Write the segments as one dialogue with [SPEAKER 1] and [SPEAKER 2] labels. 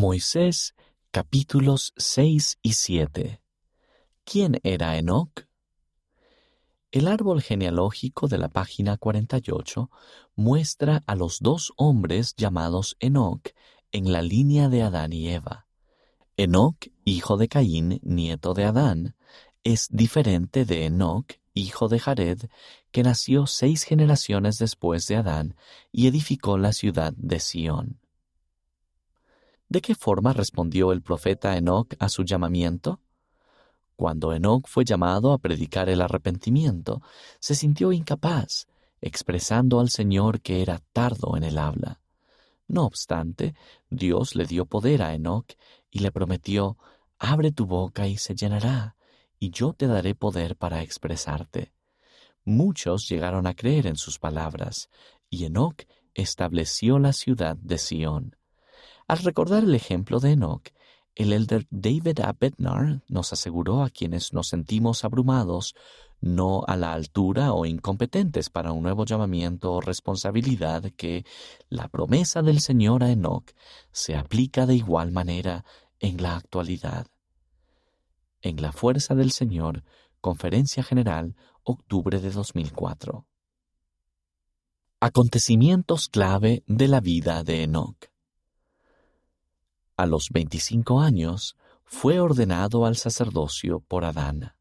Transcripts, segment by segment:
[SPEAKER 1] Moisés capítulos 6 y 7 ¿Quién era Enoc? El árbol genealógico de la página 48 muestra a los dos hombres llamados Enoc en la línea de Adán y Eva. Enoc, hijo de Caín, nieto de Adán, es diferente de Enoc, hijo de Jared, que nació seis generaciones después de Adán y edificó la ciudad de Sión. ¿De qué forma respondió el profeta Enoc a su llamamiento? Cuando Enoc fue llamado a predicar el arrepentimiento, se sintió incapaz, expresando al Señor que era tardo en el habla. No obstante, Dios le dio poder a Enoc y le prometió, Abre tu boca y se llenará, y yo te daré poder para expresarte. Muchos llegaron a creer en sus palabras, y Enoc estableció la ciudad de Sión. Al recordar el ejemplo de Enoch, el elder David A. Bednar nos aseguró a quienes nos sentimos abrumados, no a la altura o incompetentes para un nuevo llamamiento o responsabilidad, que la promesa del Señor a Enoch se aplica de igual manera en la actualidad. En la fuerza del Señor, Conferencia General, octubre de 2004. Acontecimientos clave de la vida de Enoch. A los 25 años fue ordenado al sacerdocio por Adán.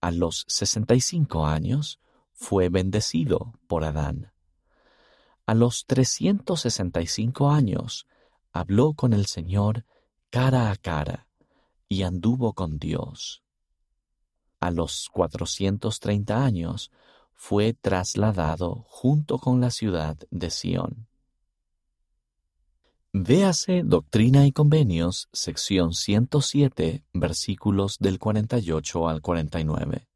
[SPEAKER 1] A los 65 años fue bendecido por Adán. A los 365 años habló con el Señor cara a cara y anduvo con Dios. A los 430 años fue trasladado junto con la ciudad de Sión. Véase Doctrina y Convenios, sección 107, versículos del 48 al 49.